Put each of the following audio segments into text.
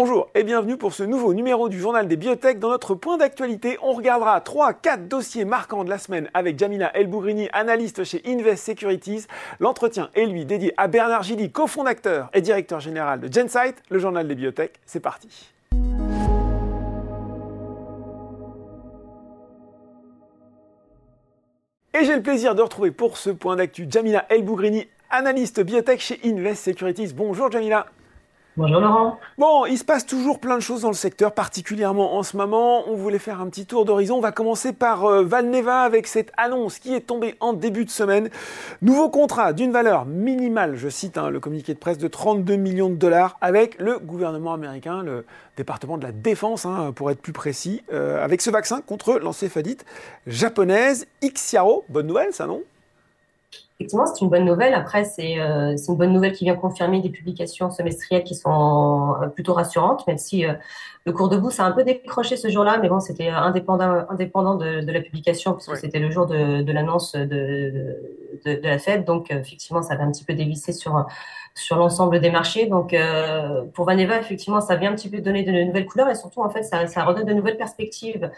Bonjour et bienvenue pour ce nouveau numéro du journal des biotech. Dans notre point d'actualité, on regardera 3-4 dossiers marquants de la semaine avec Jamila Elbougrini, analyste chez Invest Securities. L'entretien est lui dédié à Bernard Gilly, cofondateur et directeur général de Gensight, le journal des biotech. C'est parti. Et j'ai le plaisir de retrouver pour ce point d'actu Jamila Elbougrini, analyste biotech chez Invest Securities. Bonjour Jamila. Bonjour Laurent. Bon, il se passe toujours plein de choses dans le secteur, particulièrement en ce moment. On voulait faire un petit tour d'horizon. On va commencer par euh, Valneva avec cette annonce qui est tombée en début de semaine. Nouveau contrat d'une valeur minimale, je cite hein, le communiqué de presse, de 32 millions de dollars avec le gouvernement américain, le département de la défense, hein, pour être plus précis, euh, avec ce vaccin contre l'encéphalite japonaise. Ixiaro, bonne nouvelle ça non? Effectivement, c'est une bonne nouvelle. Après, euh, c'est une bonne nouvelle qui vient confirmer des publications semestrielles qui sont euh, plutôt rassurantes, même si euh, le cours de bourse a un peu décroché ce jour-là, mais bon, c'était indépendant, indépendant de, de, la publication, puisque c'était le jour de, de l'annonce de, de, la Fed. Donc, effectivement, ça avait un petit peu dévissé sur, sur l'ensemble des marchés. Donc, pour Vaneva, effectivement, ça vient un petit peu donner de nouvelles couleurs et surtout, en fait, ça, redonne de nouvelles perspectives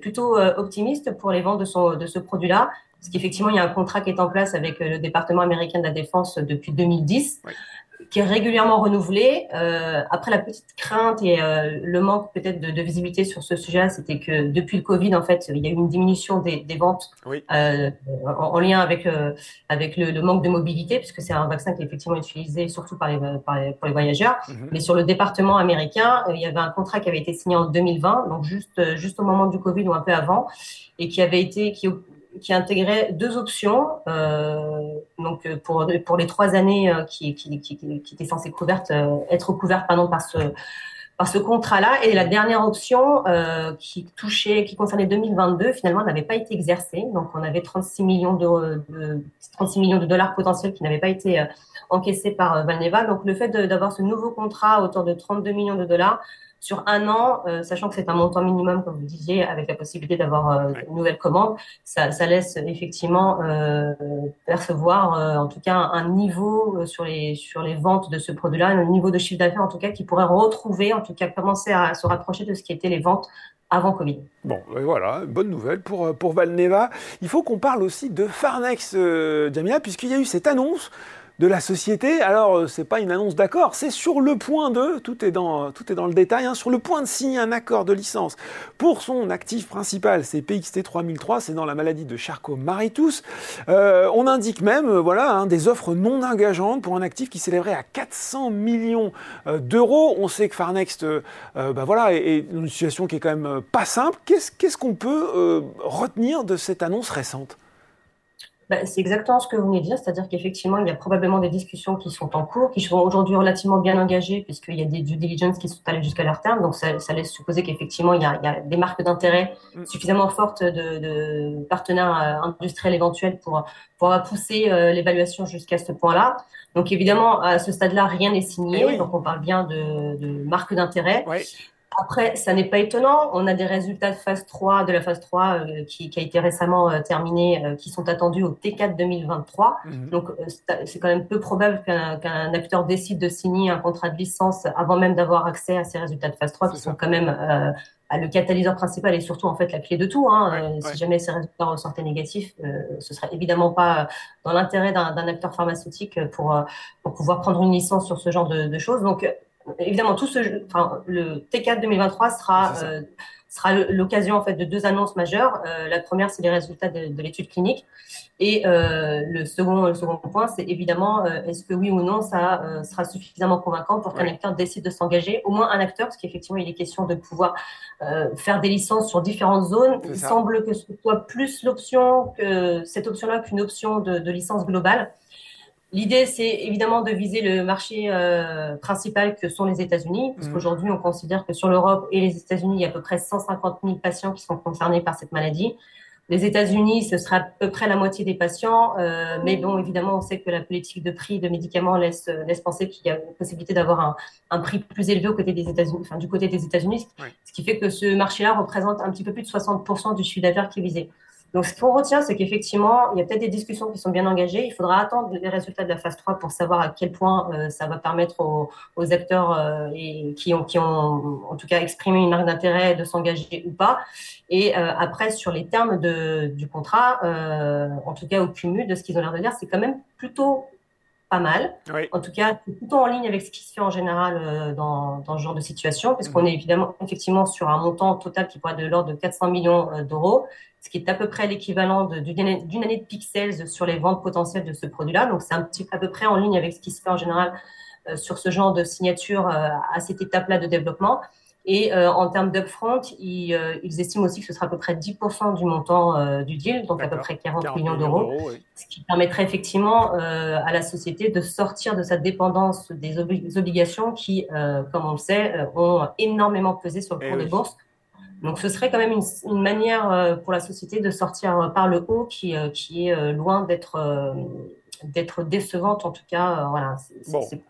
plutôt optimistes pour les ventes de ce produit-là. Parce qu'effectivement, il y a un contrat qui est en place avec euh, le département américain de la défense depuis 2010, qui est régulièrement renouvelé. Euh, après, la petite crainte et euh, le manque peut-être de, de, visibilité sur ce sujet, c'était que depuis le Covid, en fait, il y a eu une diminution des, des ventes euh, en, lien avec euh, avec le, le, manque de mobilité, puisque c'est un vaccin qui est effectivement utilisé surtout par les, par les pour les voyageurs. Mhm. Mais sur le département américain, il y avait un contrat qui avait été signé en 2020, donc juste juste au moment du Covid ou un peu avant, et qui avait été qui qui intégrait deux options, euh, donc euh, pour, les trois années euh, qui, étaient censées couvertes, euh, être couvertes pardon, par ce, contrat-là. Et la dernière option euh, qui touchait, qui concernait 2022, finalement n'avait pas été exercée. Donc on avait 36 millions de, de 36 millions de dollars potentiels qui n'avaient pas été encaissés par Valneva. Donc le fait d'avoir ce nouveau contrat à hauteur de 32 millions de dollars sur un an, euh, sachant que c'est un montant minimum, comme vous disiez, avec la possibilité d'avoir euh, une nouvelle commande, ça, ça laisse effectivement euh, percevoir, euh, en tout cas, un niveau sur les sur les ventes de ce produit-là, un niveau de chiffre d'affaires, en tout cas, qui pourrait retrouver, en tout cas, commencer à se rapprocher de ce qui était les ventes avant Covid. Bon, voilà, bonne nouvelle pour, pour Valneva. Il faut qu'on parle aussi de Farnex, Jamila, puisqu'il y a eu cette annonce de la société. Alors, euh, c'est pas une annonce d'accord, c'est sur le point de, tout est dans, dans le détail, hein, sur le point de signer un accord de licence pour son actif principal, c'est PXT 3003, c'est dans la maladie de Charcot-Marie-Tous. Euh, on indique même, euh, voilà, hein, des offres non engageantes pour un actif qui s'élèverait à 400 millions d'euros. On sait que Farnext, bah voilà, est, est, une situation qui est quand même pas simple. Qu'est-ce qu'on peut retenir de cette annonce récente? Bah, c'est exactement ce que vous venez de dire, c'est-à-dire qu'effectivement, il y a probablement des discussions qui sont en cours, qui sont aujourd'hui relativement bien engagées, puisqu'il y a des due diligence qui sont allées jusqu'à leur terme. Donc, ça, ça laisse supposer qu'effectivement, il, il, y a des marques d'intérêt mm. suffisamment fortes de, de, partenaires euh, industriels éventuels pour, pour pousser euh, l'évaluation jusqu'à ce point-là. Donc, évidemment, à ce stade-là, rien n'est signé. Eh oui. Donc, on parle bien de, de marques d'intérêt. Oui. Après, ça n'est pas étonnant. On a des résultats de phase 3, de la phase 3 euh, qui, qui, a été récemment euh, terminée, euh, qui sont attendus au T4 2023. Mmh. Donc, euh, c'est quand même peu probable qu'un qu acteur décide de signer un contrat de licence avant même d'avoir accès à ces résultats de phase 3, qui sont quand même euh, le catalyseur principal et surtout en fait la clé de tout. Hein. Ouais, ouais. Si jamais ces résultats ressortaient négatifs, ce serait évidemment pas dans l'intérêt d'un acteur pharmaceutique pour, pour pouvoir prendre une licence sur ce genre de, de choses. Donc, évidemment, tout ce, enfin, le T4 2023 sera, euh, sera l'occasion en fait de deux annonces majeures. Euh, la première, c'est les résultats de, de l'étude clinique, et euh, le second, le second point, c'est évidemment, est-ce que oui ou non, ça sera suffisamment convaincant pour qu'un acteur décide de s'engager, au moins un acteur, parce qu'effectivement, il est question de pouvoir faire des licences sur différentes zones. Il semble que ce soit plus l'option que cette option-là qu'une option de, de licence globale. L'idée, c'est évidemment de viser le marché euh, principal que sont les États-Unis, parce mmh. qu'aujourd'hui, on considère que sur l'Europe et les États-Unis, il y a à peu près 150 000 patients qui sont concernés par cette maladie. Les États-Unis, ce sera à peu près la moitié des patients, euh, mais bon, évidemment, on sait que la politique de prix de médicaments laisse, laisse penser qu'il y a une possibilité d'avoir un, un, prix plus élevé au côté des États-Unis, enfin, du côté des États-Unis, oui. ce qui fait que ce marché-là représente un petit peu plus de 60% du chiffre d'affaires qui est visé. Donc, ce qu'on retient, c'est qu'effectivement, il y a peut-être des discussions qui sont bien engagées. Il faudra attendre les résultats de la phase 3 pour savoir à quel point euh, ça va permettre aux, acteurs euh, et qui, ont, qui ont, en tout cas, exprimé une marque d'intérêt de s'engager ou pas. Et euh, après, sur les termes de, du contrat, en tout cas au cumul de ce qu'ils ont l'air de dire, c'est quand même plutôt pas mal. En tout cas, c'est plutôt en ligne avec ce qui se fait en général dans, dans ce genre de situation, puisqu'on mhm. est évidemment effectivement sur un montant total qui pourrait être de l'ordre de 400 millions d'euros ce qui est à peu près l'équivalent d'une année, de pixels sur les ventes potentielles de ce produit-là. Donc, c'est un petit, à peu près en ligne avec ce qui se fait en général euh, sur ce genre de signature euh, à cette étape-là de développement. Et euh, en termes d'upfront, ils, ils, estiment aussi que ce sera à peu près 10% du montant du deal, donc à peu près 40, millions d'euros, ce qui permettrait effectivement à la société de sortir de sa dépendance des, obligations qui, comme on le sait, ont énormément pesé sur le eh cours de bourse donc ce serait quand même une, manière euh, pour la société de sortir euh, par le haut qui, euh, qui est loin d'être d'être décevante en tout cas. voilà, c'est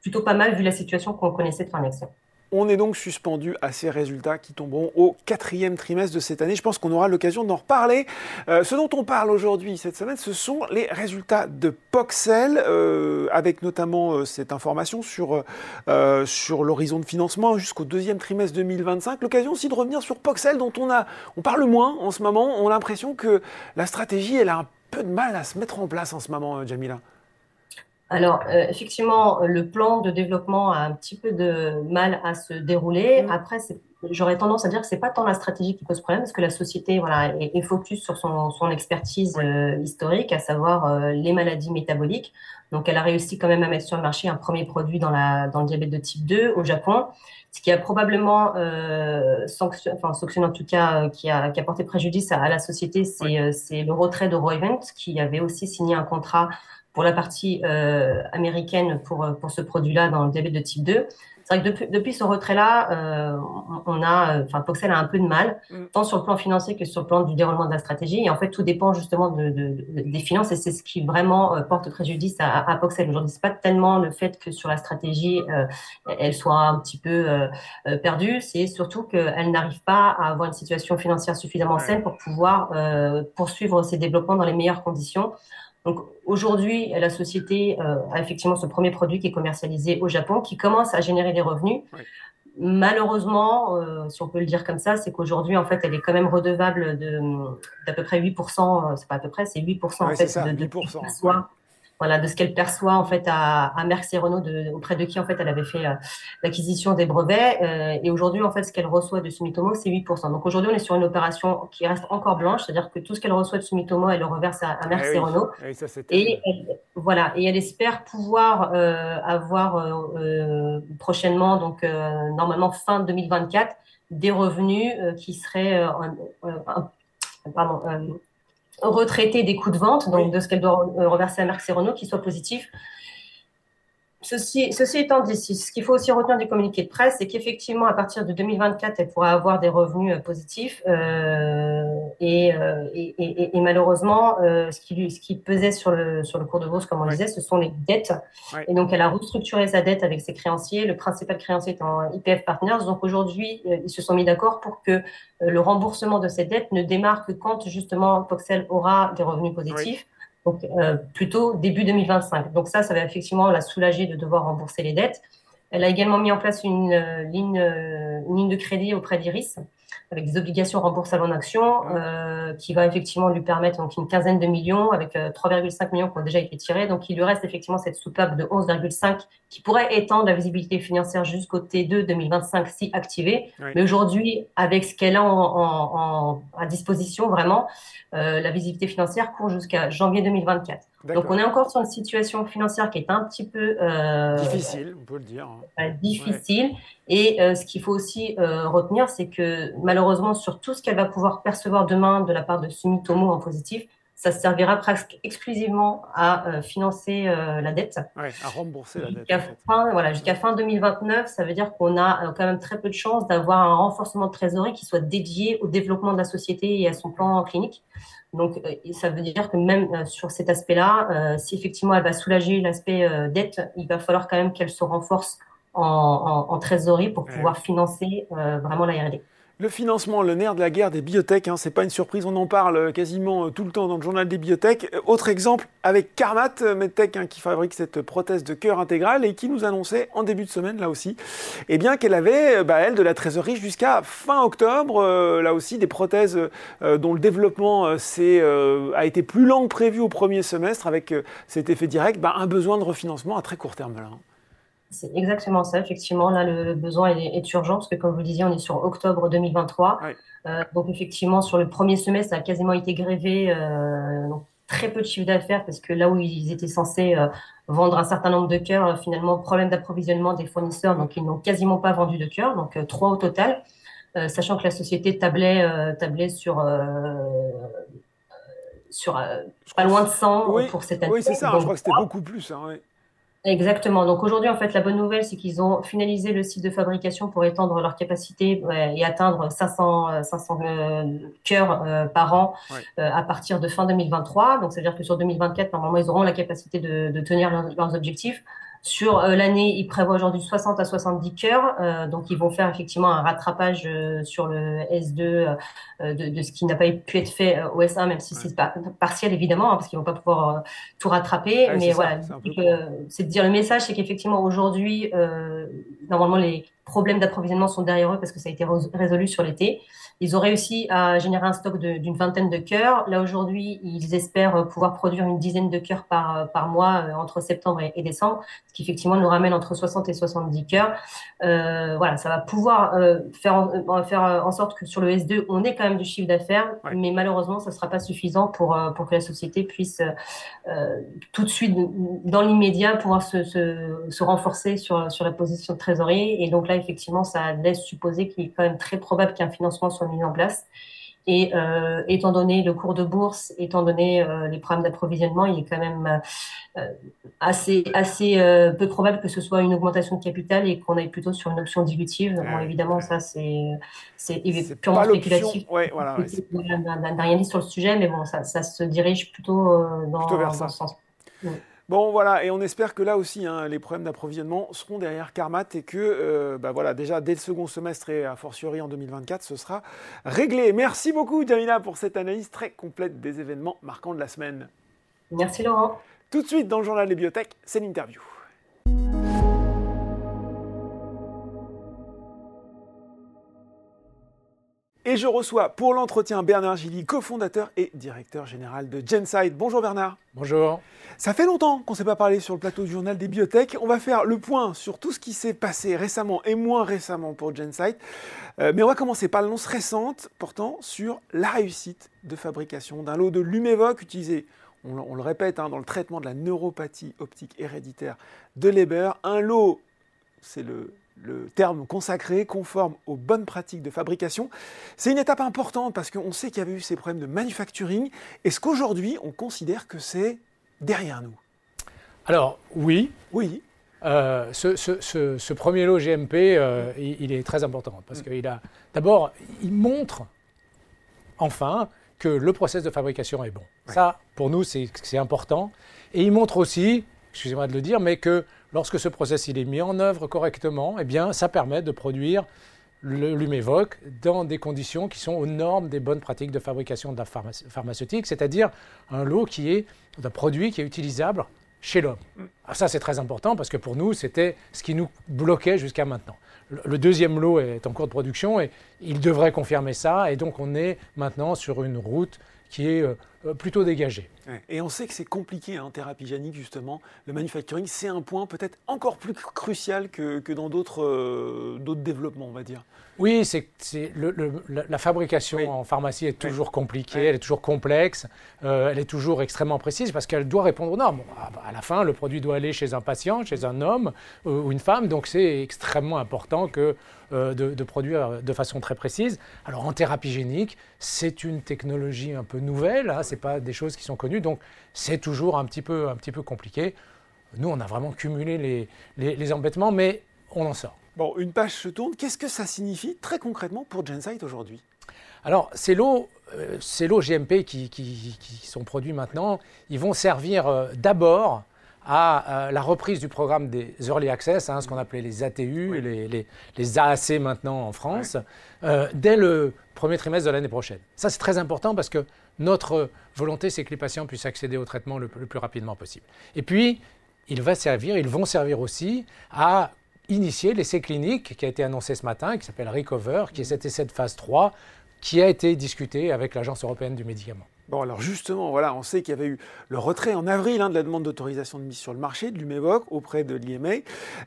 plutôt pas mal vu la situation qu'on connaissait de fin d'excès. On est donc suspendu à ces résultats qui tomberont au quatrième trimestre de cette année. Je pense qu'on aura l'occasion d'en reparler. Euh, ce dont on parle aujourd'hui, cette semaine, ce sont les résultats de Poxel, euh, avec notamment euh, cette information sur, l'horizon de financement jusqu'au deuxième trimestre 2025. L'occasion aussi de revenir sur Poxel, dont on, a, on parle moins en ce moment. On a l'impression que la stratégie, elle a un peu de mal à se mettre en place en ce moment, Jamila. Alors, euh, effectivement, le plan de développement a un petit peu de mal à se dérouler. Mm. Après, j'aurais tendance à dire que c'est pas tant la stratégie qui pose problème, parce que la société voilà, est, focus sur son, expertise euh, historique, à savoir euh, les maladies métaboliques. Donc, elle a réussi quand même à mettre sur le marché un premier produit dans, la, dans le diabète de type 2 au Japon, ce qui a probablement sanctionné, enfin, sanctionné en tout cas, qui a, qui a porté préjudice à, la société, c'est le retrait de Roivant, qui avait aussi signé un contrat pour la partie euh, américaine pour, pour ce produit-là dans le diabète de type 2. C'est vrai que depuis, depuis ce retrait-là, euh, on a, enfin, Poxel a un peu de mal, mm. tant sur le plan financier que sur le plan du déroulement de la stratégie. Et en fait, tout dépend justement de, de, des finances et c'est ce qui vraiment euh, porte préjudice à, à Poxel. Aujourd'hui, c'est pas tellement le fait que sur la stratégie, euh, elle soit un petit peu euh, perdue, c'est surtout qu'elle n'arrive pas à avoir une situation financière suffisamment saine pour pouvoir poursuivre ses développements dans les meilleures conditions. Donc aujourd'hui, la société euh, a effectivement ce premier produit qui est commercialisé au Japon, qui commence à générer des revenus. Malheureusement, euh, si on peut le dire comme ça, c'est qu'aujourd'hui, en fait, elle est quand même redevable d'à peu près 8%, euh, c'est pas à peu près, c'est 8% en fait ça, de, 8%, voilà, de ce qu'elle perçoit en fait à, à Merck et Renault, de, auprès de qui en fait elle avait fait euh, l'acquisition des brevets. Euh, et aujourd'hui, en fait, ce qu'elle reçoit de Sumitomo, c'est 8%. Donc aujourd'hui, on est sur une opération qui reste encore blanche, c'est-à-dire que tout ce qu'elle reçoit de Sumitomo, elle le reverse à, à Merck eh et Renault. Ça, et elle, voilà, et elle espère pouvoir euh, avoir prochainement, donc normalement fin 2024, des revenus qui seraient pardon, retraiter des coûts de vente, donc de ce qu'elle doit euh, reverser à Merck Renault, qui soit positif. Ceci, ceci étant dit, ce qu'il faut aussi retenir du communiqué de presse, c'est qu'effectivement, à partir de 2024, elle pourra avoir des revenus euh, positifs. Euh, et, euh, et, et, et, malheureusement, euh, ce, qui, ce qui pesait sur le, sur le cours de bourse, comme on disait, ce sont les dettes. Et donc, elle a restructuré sa dette avec ses créanciers. Le principal créancier étant IPF Partners. Donc, aujourd'hui, ils se sont mis d'accord pour que le remboursement de cette dette ne démarre que quand, justement, Poxel aura des revenus positifs donc euh, plutôt début 2025. Donc ça, ça va effectivement la soulager de devoir rembourser les dettes. Elle a également mis en place une, euh, euh, une ligne de crédit auprès d'Iris avec des obligations remboursables en actions euh, qui va effectivement lui permettre donc une quinzaine de millions avec 3,5 millions qui ont déjà été tirés. Donc il lui reste effectivement cette soupape de 11,5 qui pourrait étendre la visibilité financière jusqu'au T2 2025 si activée. Mais aujourd'hui, avec ce qu'elle a en, en, à disposition, vraiment, euh, la visibilité financière court jusqu'à janvier 2024. Donc on est encore sur une situation financière qui est un petit peu euh, difficile, on peut le dire. Hein. difficile. Et euh, ce qu'il faut aussi euh, retenir, c'est que malheureusement sur tout ce qu'elle va pouvoir percevoir demain de la part de Sumitomo en positif, ça servira presque exclusivement à euh, financer euh, la dette. Ouais, à rembourser la dette. Jusqu'à fin, voilà, jusqu'à fin 2029, ça veut dire qu'on a euh, quand même très peu de chances d'avoir un renforcement de trésorerie qui soit dédié au développement de la société et à son plan clinique. Donc, ça veut dire que même sur cet aspect-là, si effectivement elle va soulager l'aspect dette, il va falloir quand même qu'elle se renforce en, en, en trésorerie pour pouvoir financer vraiment la R&D. Le financement, le nerf de la guerre des biotech, hein, c'est pas une surprise, on en parle quasiment tout le temps dans le journal des biotech. Autre exemple avec Carmat Medtech hein, qui fabrique cette prothèse de cœur intégrale et qui nous annonçait en début de semaine là aussi, eh bien qu'elle avait bah, elle de la trésorerie jusqu'à fin octobre. Euh, là aussi des prothèses euh, dont le développement euh, a été plus lent que prévu au premier semestre avec cet effet direct, bah, un besoin de refinancement à très court terme là. Hein. C'est exactement ça, effectivement. Là, le besoin est, urgent parce que, comme vous le disiez, on est sur octobre 2023. Euh, donc, effectivement, sur le premier semestre, ça a quasiment été grévé. Euh, très peu de chiffre d'affaires parce que là où ils étaient censés euh, vendre un certain nombre de cœurs, finalement, problème d'approvisionnement des fournisseurs. Donc, ils n'ont quasiment pas vendu de cœurs. Donc, trois au total. sachant que la société tablait, tablait sur sur pas loin de 100 pour cette année. Oui, c'est ça, je crois que c'était beaucoup plus. Hein, Exactement. Donc aujourd'hui, en fait, la bonne nouvelle, c'est qu'ils ont finalisé le site de fabrication pour étendre leur capacité et atteindre 500, 500 euh, euh, cœurs euh, par an à partir de fin 2023. Donc, c'est-à-dire que sur 2024, normalement, ils auront la capacité de, de tenir leurs objectifs. Sur euh, l'année, ils prévoient aujourd'hui 60 à 70 cœurs, euh, donc ils vont faire effectivement un rattrapage euh, sur le S2 de, de, ce qui n'a pas pu être fait au S1, même si c'est partiel évidemment, hein, parce qu'ils vont pas pouvoir tout rattraper. mais voilà, c'est de dire le message, c'est qu'effectivement aujourd'hui, normalement les problèmes d'approvisionnement sont derrière eux parce que ça a été résolu sur l'été. Ils ont réussi à générer un stock d'une vingtaine de cœurs. Là, aujourd'hui, ils espèrent pouvoir produire une dizaine de cœurs par, par mois euh, entre septembre et, décembre, ce qui effectivement nous ramène entre 60 et 70 cœurs. Euh, voilà, ça va pouvoir euh, faire, en, faire en sorte que sur le S2, on ait quand même du chiffre d'affaires, mais malheureusement, ça ne sera pas suffisant pour, pour que la société puisse tout de suite, dans l'immédiat, pouvoir se, se, se, renforcer sur, sur la position de trésorerie. Et donc là, effectivement, ça laisse supposer qu'il est quand même très probable qu'un financement soit mis en place. Et euh, étant donné le cours de bourse, étant donné euh, les problèmes d'approvisionnement, il est quand même euh, assez, assez peu probable que ce soit une augmentation de capital et qu'on aille plutôt sur une option dilutive. Bon, évidemment, ça, c'est, purement spéculatif. Ouais, voilà, n'a rien dit sur le sujet, mais bon, ça, ça se dirige plutôt dans, dans ce sens. Bon, voilà, et on espère que là aussi, hein, les problèmes d'approvisionnement seront derrière Carmat et que, euh, bah voilà, déjà dès le second semestre et a fortiori en 2024, ce sera réglé. Merci beaucoup, Jamina, pour cette analyse très complète des événements marquants de la semaine. Merci, Laurent. Tout de suite, dans le journal des bibliothèques, c'est l'interview. Et je reçois pour l'entretien Bernard Gilly, cofondateur et directeur général de Genside. Bonjour Bernard. Bonjour. Ça fait longtemps qu'on ne s'est pas parlé sur le plateau du journal des biotech. On va faire le point sur tout ce qui s'est passé récemment et moins récemment pour Genside. Euh, mais on va commencer par l'annonce récente portant sur la réussite de fabrication d'un lot de Lumevoc utilisé, on, le répète, hein, dans le traitement de la neuropathie optique héréditaire de Leber. Un lot, c'est le le terme consacré, conforme aux bonnes pratiques de fabrication. C'est une étape importante parce qu'on sait qu'il y avait eu ces problèmes de manufacturing. Est-ce qu'aujourd'hui, on considère que c'est derrière nous? Alors, oui. Oui. Euh, ce, premier lot GMP, euh, il, est très important parce mm. qu'il a. D'abord, il montre enfin que le process de fabrication est bon. Ça, pour nous, c'est important. Et il montre aussi, excusez-moi de le dire, mais que lorsque ce process il est mis en œuvre correctement, eh ça permet de produire le Lumevoc dans des conditions qui sont aux normes des bonnes pratiques de fabrication de la pharmaceutique, c'est-à-dire un lot qui est d'un produit qui est utilisable chez l'homme. Ça, c'est très important parce que pour nous, c'était ce qui nous bloquait jusqu'à maintenant. Le deuxième lot est en cours de production et il devrait confirmer ça. Et donc, on est maintenant sur une route qui est euh, plutôt dégagée. Et on sait que c'est compliqué hein, en thérapie génique, justement. Le manufacturing, c'est un point peut-être encore plus crucial que, que dans d'autres euh, développements, on va dire. Oui, c'est la fabrication en pharmacie est toujours compliquée, elle est toujours complexe, euh, elle est toujours extrêmement précise parce qu'elle doit répondre aux normes. à la fin, le produit doit aller chez un patient, chez un homme ou une femme, donc c'est extrêmement important que de, de, produire de façon très précise. Alors en thérapie génique, c'est une technologie un peu nouvelle, hein, ce n'est pas des choses qui sont connues, donc c'est toujours un petit, peu, un petit peu compliqué. Nous, on a vraiment cumulé les, les, embêtements, mais on en sort. Bon, une page se tourne. Qu'est-ce que ça signifie très concrètement pour Gensight aujourd'hui? Alors, ces lots, euh, ces lots GMP qui, qui, qui, sont produits maintenant, ils vont servir euh, d'abord à la reprise du programme des Early Access, hein, ce qu'on appelait les ATU, les, les, AAC maintenant en France, euh, dès le premier trimestre de l'année prochaine. Ça, c'est très important parce que notre volonté, c'est que les patients puissent accéder au traitement le, plus rapidement possible. Et puis, il va servir, ils vont servir aussi à initier l'essai clinique qui a été annoncé ce matin, qui s'appelle Recover, qui est cet essai de phase 3 qui a été discuté avec l'Agence européenne du médicament. Bon, alors justement, voilà, on sait qu'il y avait eu le retrait en avril hein, de la demande d'autorisation de mise sur le marché de l'UMEVOC auprès de l'IMA,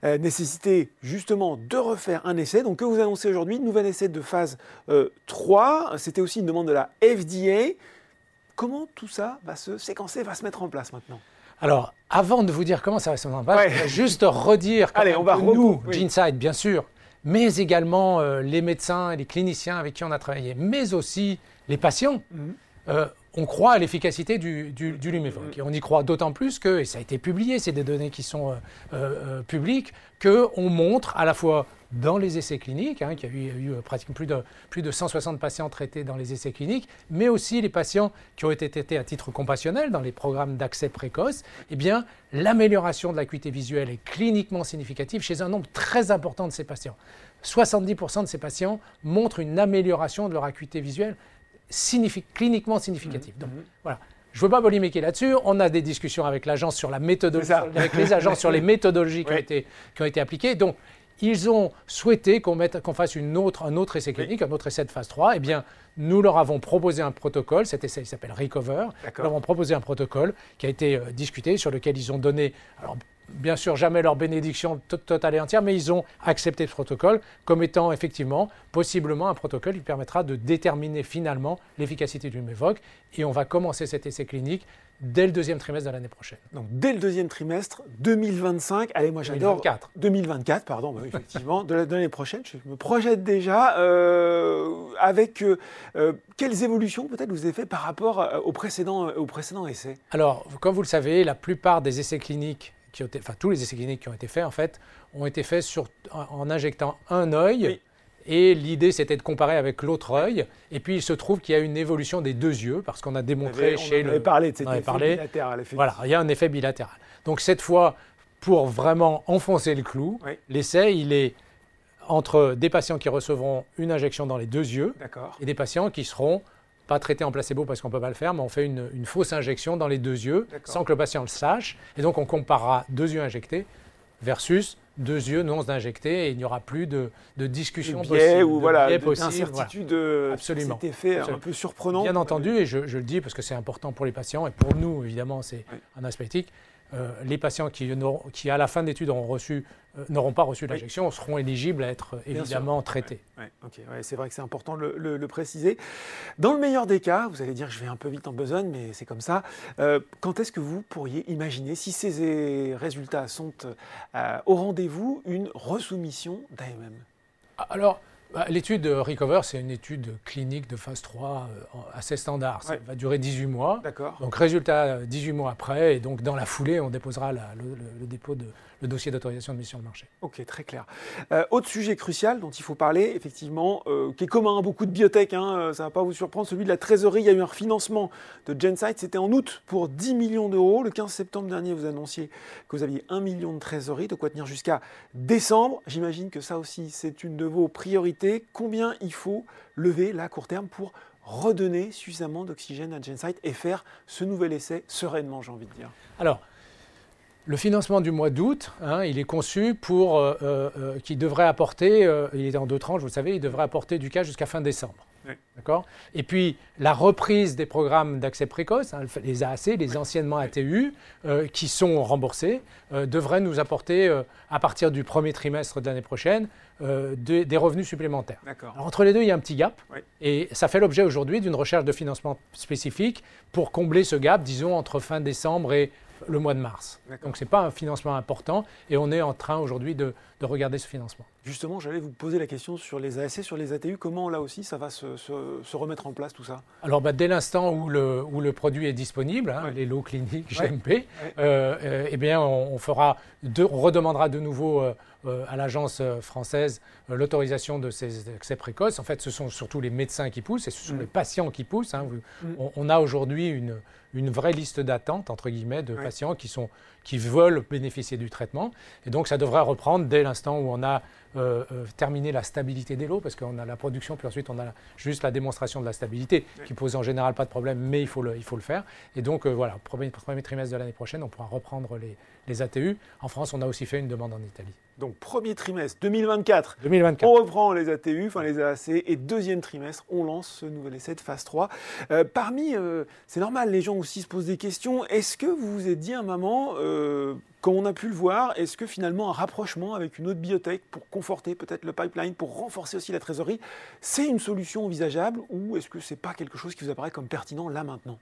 euh, nécessité justement de refaire un essai. Donc, que vous annoncez aujourd'hui, nouvel essai de phase 3. Euh, C'était aussi une demande de la FDA. Comment tout ça va se séquencer, va se mettre en place maintenant alors, avant de vous dire comment ça va se mettre en place, je vais juste redire Allez, on va nous, oui. bien sûr, mais également euh, les médecins et les cliniciens avec qui on a travaillé, mais aussi les patients. Mhm on croit à l'efficacité du, du, Et on y croit d'autant plus que, et ça a été publié, c'est des données qui sont euh, euh, publiques, qu'on montre à la fois dans les essais cliniques, hein, qu'il y a eu, pratiquement plus de, plus de 160 patients traités dans les essais cliniques, mais aussi les patients qui ont été traités à titre compassionnel dans les programmes d'accès précoce, eh l'amélioration de l'acuité visuelle est cliniquement significative chez un nombre très important de ces patients. 70% de ces patients montrent une amélioration de leur acuité visuelle cliniquement significative. Donc, mhm. voilà. Je ne veux pas polémiquer là-dessus. On a des discussions avec l'agence sur la méthodologie, avec les agences sur les méthodologies qui, ont été, qui ont été appliquées. Donc, ils ont souhaité qu'on fasse une autre, un autre essai clinique, un autre essai de phase 3. Eh bien, nous leur avons proposé un protocole. Cet essai s'appelle Recover. Nous leur avons proposé un protocole qui a été euh, discuté, sur lequel ils ont donné. Alors, bien sûr jamais leur bénédiction totale et entière, mais ils ont accepté ce protocole comme étant effectivement possiblement un protocole qui permettra de déterminer finalement l'efficacité du MEVOC. Et on va commencer cet essai clinique dès le deuxième trimestre de l'année prochaine. Donc dès le deuxième trimestre 2025, allez moi j'adore 2024. 2024 pardon, bah effectivement de l'année prochaine, je me projette déjà euh, avec euh, euh, quelles évolutions peut-être vous avez fait par rapport au précédent au précédent essai? Alors comme vous le savez, la plupart des essais cliniques enfin tous les essais cliniques qui ont été faits en fait, ont été faits sur, en injectant un œil. Et l'idée, c'était de comparer avec l'autre œil. Et puis, il se trouve qu'il y a une évolution des deux yeux, parce qu'on a démontré chez on avait parlé de cet effet bilatéral. Voilà, il y a un effet bilatéral. Donc, cette fois, pour vraiment enfoncer le clou, l'essai, il est entre des patients qui recevront une injection dans les deux yeux et des patients qui seront pas traité en placebo parce qu'on ne peut pas le faire, mais on fait une, fausse injection dans les deux yeux sans que le patient le sache. Et donc on comparera deux yeux injectés versus deux yeux non injectés et il n'y aura plus de, de discussion possible. ou voilà, d'incertitude, voilà. Absolument. cet effet un peu surprenant. Bien entendu, et je, le dis parce que c'est important pour les patients et pour nous, évidemment, c'est un aspect éthique. Euh, les patients qui, qui, à la fin d'études, euh, n'auront pas reçu l'injection seront éligibles à être évidemment traités. c'est vrai que c'est important de le, préciser. Dans le meilleur des cas, vous allez dire que je vais un peu vite en besogne, mais c'est comme ça. Euh, quand est-ce que vous pourriez imaginer, si ces résultats sont au rendez-vous, une resoumission d'AMM? Alors, bah, l'étude Recover, c'est une étude clinique de phase 3 euh, assez standard. Ça va durer 18 mois. D'accord. Donc, résultat, 18 mois après. Et donc, dans la foulée, on déposera le, le, dépôt de, le dossier d'autorisation de sur le marché. Ok, très clair. Euh, autre sujet crucial dont il faut parler, effectivement, euh, qui est commun à beaucoup de biotech, hein, euh, ça ne va pas vous surprendre, celui de la trésorerie. Il y a eu un financement de Gensight, c'était en août pour 10 millions d'euros. Le 15 septembre dernier, vous annonciez que vous aviez 1 million de trésorerie, de quoi tenir jusqu'à décembre. J'imagine que ça aussi, c'est une de vos priorités. Combien il faut lever là à court terme pour redonner suffisamment d'oxygène à Gensight et faire ce nouvel essai sereinement, j'ai envie de dire? Alors, le financement du mois d'août, hein, il est conçu pour, euh, euh, euh, qui devrait apporter, il est en deux tranches, vous le savez, il devrait apporter du cas jusqu'à fin décembre. D'accord? Et puis la reprise des programmes d'accès précoce, hein, les AAC, les anciennement ATU, qui sont remboursés, devrait nous apporter, à partir du premier trimestre de l'année prochaine, des revenus supplémentaires. entre les deux, il y a un petit gap. Et ça fait l'objet aujourd'hui d'une recherche de financement spécifique pour combler ce gap, disons, entre fin décembre et le mois de mars. Donc ce n'est pas un financement important et on est en train aujourd'hui de, regarder ce financement. Justement, j'allais vous poser la question sur les ASC, sur les ATU. Comment là aussi ça va se, se, remettre en place tout ça? Alors bah, dès l'instant où le, où le produit est disponible, hein, les lots cliniques GMP, euh, euh, eh bien on, fera on redemandera de nouveau euh, à l'agence française l'autorisation de ces accès précoces. En fait, ce sont surtout les médecins qui poussent et ce sont mm. les patients qui poussent. Hein. Mm. On, a aujourd'hui une, une vraie liste d'attente entre guillemets de patients qui sont qui veulent bénéficier du traitement. Et donc ça devrait reprendre dès l'instant où on a euh, euh, terminer la stabilité des lots, parce qu'on a la production, puis ensuite on a juste la démonstration de la stabilité, qui pose en général pas de problème, mais il faut le, il faut le faire. Et donc euh, voilà, premier, premier trimestre de l'année prochaine, on pourra reprendre les, les ATU. En France, on a aussi fait une demande en Italie. Donc premier trimestre 2024, 2024. on reprend les ATU, enfin les AAC, et deuxième trimestre, on lance ce nouvel essai de phase 3. parmi, c'est normal, les gens aussi se posent des questions. Est-ce que vous vous êtes dit à un moment, comme on a pu le voir, est-ce que finalement un rapprochement avec une autre biotech pour conforter peut-être le pipeline, pour renforcer aussi la trésorerie, c'est une solution envisageable ou est-ce que ce n'est pas quelque chose qui vous apparaît comme pertinent là maintenant?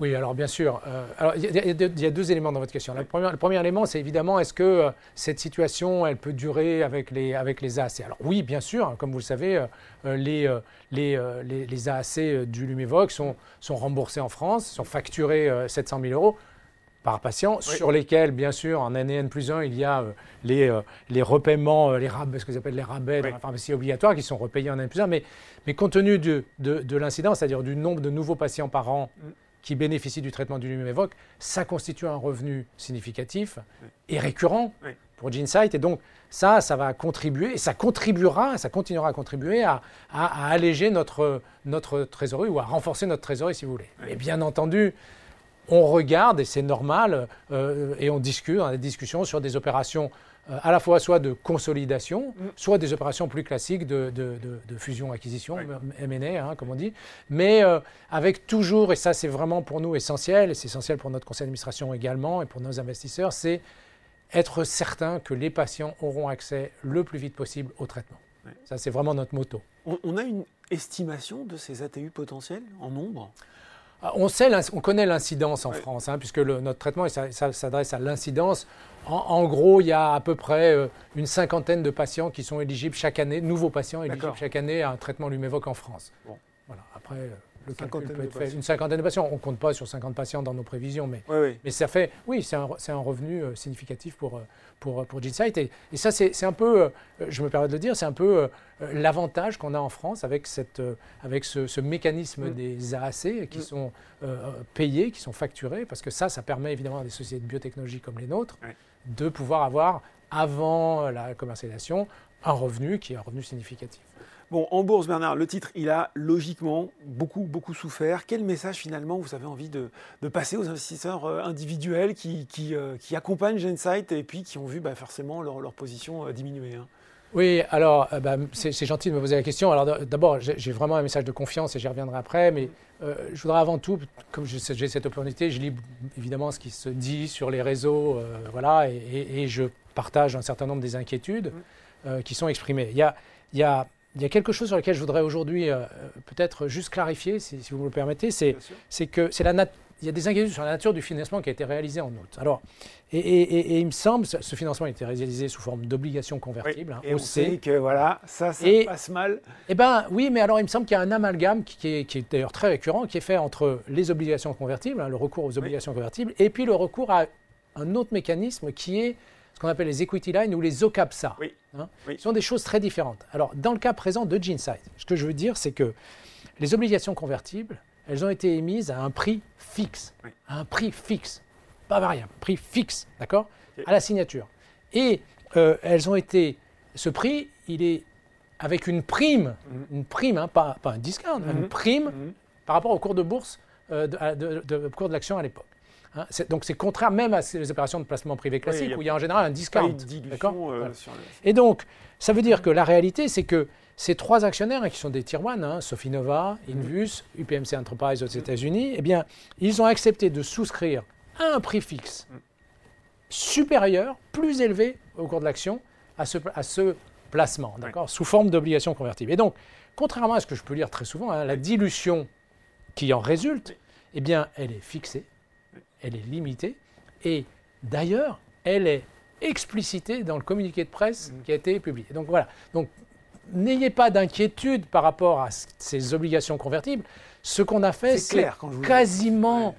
Oui, alors bien sûr. il y, a deux éléments dans votre question. le premier élément, c'est évidemment, est-ce que euh, cette situation, elle peut durer avec les, avec les AAC Alors oui, bien sûr. Comme vous le savez, euh, euh, les, les, les, AAC du Lumevox sont, sont remboursés en France, sont facturés 700 000 euros par patient, sur lesquels, bien sûr, en année N plus 1, il y a euh, les, euh, les repaiements, euh, les rabais, ce que appellent les rabais dans la pharmacie obligatoire, qui sont repayés en année plus 1. Mais, mais compte tenu de, de, l'incidence, c'est-à-dire du nombre de nouveaux patients par an mm. Qui bénéficient du traitement du Lumevoq, ça constitue un revenu significatif et récurrent pour GeneSight. Et donc, ça, ça va contribuer, et ça contribuera, ça continuera à contribuer à, à, alléger notre, notre trésorerie ou à renforcer notre trésorerie, si vous voulez. Mais bien entendu, on regarde, et c'est normal, euh, et on discute, on a des discussions sur des opérations euh, à la fois soit de consolidation, mm. soit des opérations plus classiques de, fusion-acquisition, M&A, hein, comme on dit, mais euh, avec toujours, et ça c'est vraiment pour nous essentiel, et c'est essentiel pour notre conseil d'administration également, et pour nos investisseurs, c'est être certain que les patients auront accès le plus vite possible au traitement. Ça, c'est vraiment notre motto. On, a une estimation de ces ATU potentiels en nombre? On, sait, on connaît l'incidence en France, hein, puisque notre traitement s'adresse à l'incidence. En, gros, il y a à peu près euh, une cinquantaine de patients qui sont éligibles chaque année, nouveaux patients éligibles chaque année à un traitement Lumevoq en France. Voilà. Après, euh, le calcul peut être fait. Une cinquantaine de patients. On ne compte pas sur 50 patients dans nos prévisions, mais, mais ça fait, oui, c'est un, un, revenu euh, significatif pour, pour, pour GeneSight. Et, et ça, c'est un peu, je me permets de le dire, c'est un peu l'avantage qu'on a en France avec, cette, avec ce, mécanisme mm. des AAC qui mm. sont payés, qui sont facturés, parce que ça, ça permet évidemment à des sociétés de biotechnologie comme les nôtres de pouvoir avoir, avant la commercialisation, un revenu qui est un revenu significatif. Bon, en bourse, Bernard, le titre, il a logiquement beaucoup, beaucoup souffert. Quel message finalement vous avez envie de, passer aux investisseurs euh, individuels qui, qui, euh, qui, accompagnent Gensight et puis qui ont vu bah, forcément leur, leur position euh, diminuer hein? Oui, alors euh, bah, c'est gentil de me poser la question. Alors d'abord, j'ai vraiment un message de confiance et j'y reviendrai après, mais euh, je voudrais avant tout, comme j'ai cette opportunité, je lis évidemment ce qui se dit sur les réseaux, euh, voilà, et, je partage un certain nombre des inquiétudes qui sont exprimées. Il y a, il y a il y a quelque chose sur lequel je voudrais aujourd'hui peut-être juste clarifier, si, vous me le permettez, c'est que c'est la, il y a des inquiétudes sur la nature du financement qui a été réalisé en août. Alors, et, il me semble, ce financement a été réalisé sous forme d'obligations convertibles. Hein, et on sait que voilà, ça, ça passe mal. Eh bien, oui, mais alors il me semble qu'il y a un amalgame qui, est, d'ailleurs très récurrent, qui est fait entre les obligations convertibles, hein, le recours aux obligations convertibles, et puis le recours à un autre mécanisme qui est ce qu'on appelle les equity lines ou les OCAPSA. Oui. Hein. Ce sont des choses très différentes. Alors, dans le cas présent de Genesight, ce que je veux dire, c'est que les obligations convertibles, elles ont été émises à un prix fixe. À un prix fixe. Pas variable, prix fixe, d'accord À la signature. Et euh, elles ont été. Ce prix, il est avec une prime, mhm. une prime, hein, pas, pas, un discount, une mhm. prime mhm. par rapport au cours de bourse, euh, de, cours de l'action à l'époque. Hein, donc c'est contraire même à ces opérations de placement privé classiques où il y a en général un discount. Euh, Et donc, ça veut dire que la réalité, c'est que ces trois actionnaires, hein, qui sont des tier one, hein, Sofinova, Invus, UPMC Enterprise aux États-Unis, eh bien, ils ont accepté de souscrire à un prix fixe supérieur, plus élevé au cours de l'action, à ce, à ce placement, d'accord, sous forme d'obligations convertibles. Et donc, contrairement à ce que je peux lire très souvent, hein, la dilution qui en résulte, eh bien, elle est fixée, elle est limitée, et d'ailleurs, elle est explicité dans le communiqué de presse qui a été publié. Donc voilà. Donc n'ayez pas d'inquiétude par rapport à ces obligations convertibles. Ce qu'on a fait, C'est c'est quasiment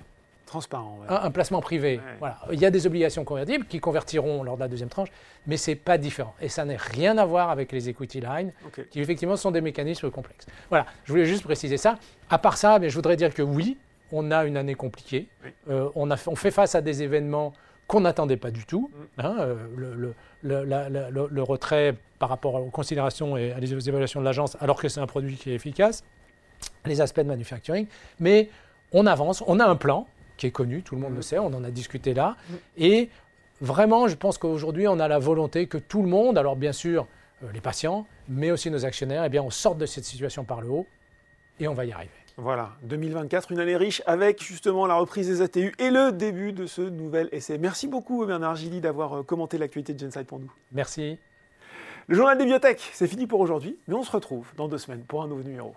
Transparent. ouais. un, un placement privé. Ouais. Voilà. Il y a des obligations convertibles qui convertiront lors de la deuxième tranche, mais ce n'est pas différent. Et ça n'a rien à voir avec les equity lines, qui effectivement sont des mécanismes complexes. Voilà, je voulais juste préciser ça. À part ça, mais je voudrais dire que oui, on a une année compliquée. Oui. Euh, on, a, fait- on fait face à des événements qu'on n'attendait pas du tout. Mm. hein, euh, le, le- le- la- la- le- le retrait par rapport aux considérations et à les évaluations de l'agence, alors que c'est un produit qui est efficace, les aspects de manufacturing. Mais on avance, on a un plan qui est connu, tout le monde Mm. le sait, on en a discuté là. Et vraiment, je pense qu'aujourd'hui, on a la volonté que tout le monde, alors bien sûr euh, les patients, mais aussi nos actionnaires, eh bien, on sorte de cette situation par le haut et on va y arriver. Voilà, 2024, une année riche avec justement la reprise des ATU et le début de ce nouvel essai. Merci beaucoup Bernard Gilly d'avoir euh, commenté l'actualité de Genside pour nous. Merci. Le journal des biotech, c'est fini pour aujourd'hui, mais on se retrouve dans deux semaines pour un nouveau numéro.